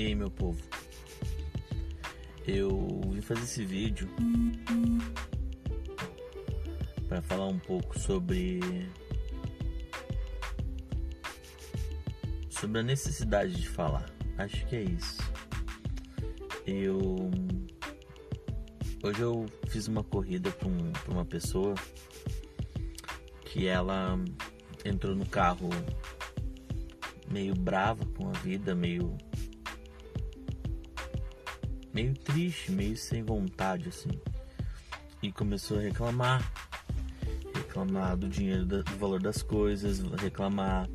E aí, meu povo? Eu vim fazer esse vídeo para falar um pouco sobre sobre a necessidade de falar. Acho que é isso. Eu hoje eu fiz uma corrida um, uma pessoa que ela entrou no carro meio brava com a vida, meio meio triste, meio sem vontade assim. E começou a reclamar, reclamar do dinheiro, do valor das coisas, reclamar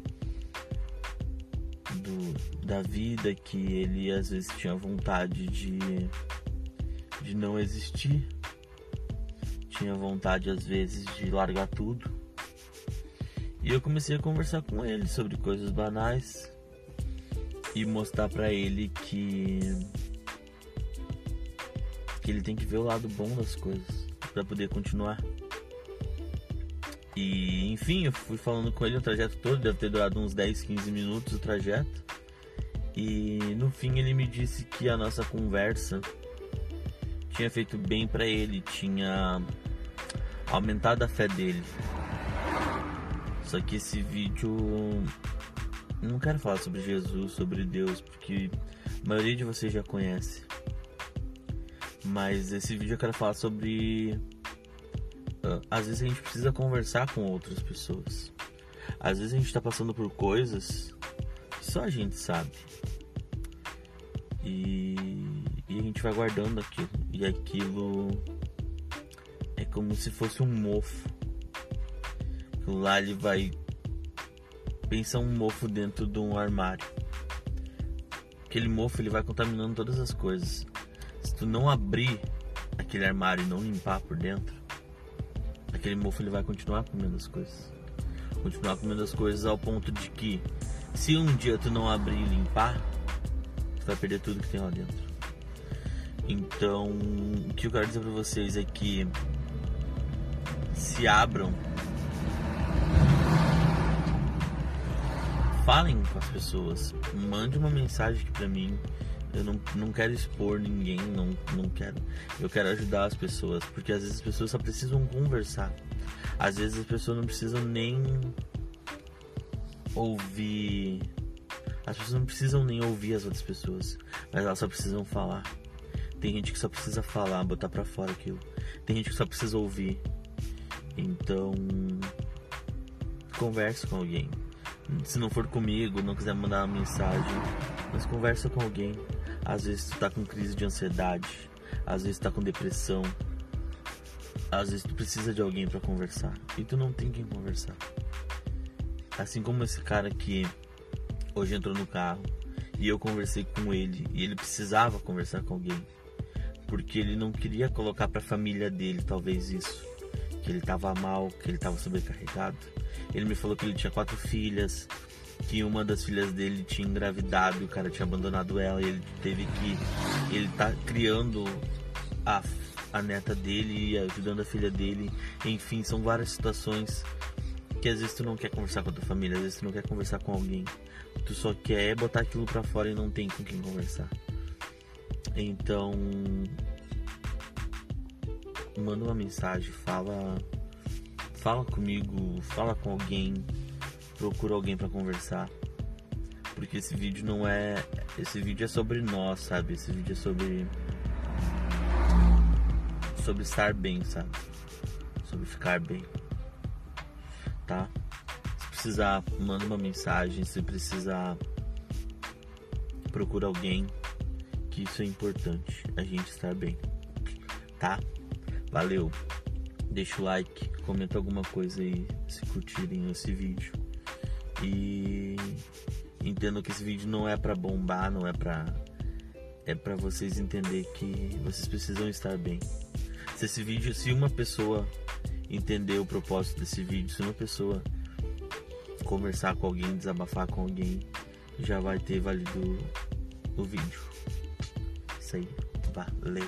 do, da vida que ele às vezes tinha vontade de de não existir. Tinha vontade às vezes de largar tudo e eu comecei a conversar com ele sobre coisas banais e mostrar para ele que que ele tem que ver o lado bom das coisas para poder continuar. E enfim, eu fui falando com ele o trajeto todo, deve ter durado uns 10, 15 minutos o trajeto. E no fim ele me disse que a nossa conversa tinha feito bem para ele, tinha aumentado a fé dele. Só que esse vídeo não quero falar sobre Jesus, sobre Deus, porque a maioria de vocês já conhece. Mas esse vídeo eu quero falar sobre uh, às vezes a gente precisa conversar com outras pessoas. Às vezes a gente está passando por coisas que só a gente sabe. E, e a gente vai guardando aquilo. E aquilo é como se fosse um mofo lá ele vai pensar um mofo dentro de um armário. Aquele mofo ele vai contaminando todas as coisas. Tu não abrir aquele armário e não limpar por dentro, aquele mofo ele vai continuar comendo as coisas. Continuar comendo as coisas ao ponto de que se um dia tu não abrir e limpar, tu vai perder tudo que tem lá dentro. Então, o que eu quero dizer para vocês é que se abram falem com as pessoas, mande uma mensagem aqui pra mim. Eu não, não quero expor ninguém, não, não quero. Eu quero ajudar as pessoas, porque às vezes as pessoas só precisam conversar. Às vezes as pessoas não precisam nem ouvir. As pessoas não precisam nem ouvir as outras pessoas, mas elas só precisam falar. Tem gente que só precisa falar, botar pra fora aquilo. Tem gente que só precisa ouvir. Então, converse com alguém se não for comigo, não quiser mandar uma mensagem, mas conversa com alguém. Às vezes tu tá com crise de ansiedade, às vezes tu tá com depressão, às vezes tu precisa de alguém para conversar. E tu não tem quem conversar. Assim como esse cara que hoje entrou no carro e eu conversei com ele e ele precisava conversar com alguém porque ele não queria colocar para a família dele talvez isso, que ele tava mal, que ele tava sobrecarregado. Ele me falou que ele tinha quatro filhas, que uma das filhas dele tinha engravidado, o cara tinha abandonado ela e ele teve que. Ele tá criando a, a neta dele e ajudando a filha dele. Enfim, são várias situações que às vezes tu não quer conversar com a tua família, às vezes tu não quer conversar com alguém. Tu só quer botar aquilo pra fora e não tem com quem conversar. Então. Manda uma mensagem, fala fala comigo, fala com alguém, procura alguém para conversar. Porque esse vídeo não é. Esse vídeo é sobre nós, sabe? Esse vídeo é sobre. Sobre estar bem, sabe? Sobre ficar bem. Tá? Se precisar, manda uma mensagem. Se precisar, procura alguém. Que isso é importante. A gente estar bem. Tá? Valeu! Deixa o like, comenta alguma coisa aí se curtirem esse vídeo. E entendo que esse vídeo não é para bombar, não é para é para vocês entender que vocês precisam estar bem. Se esse vídeo, se uma pessoa entender o propósito desse vídeo, se uma pessoa conversar com alguém, desabafar com alguém, já vai ter valido o vídeo. Isso aí. Valeu.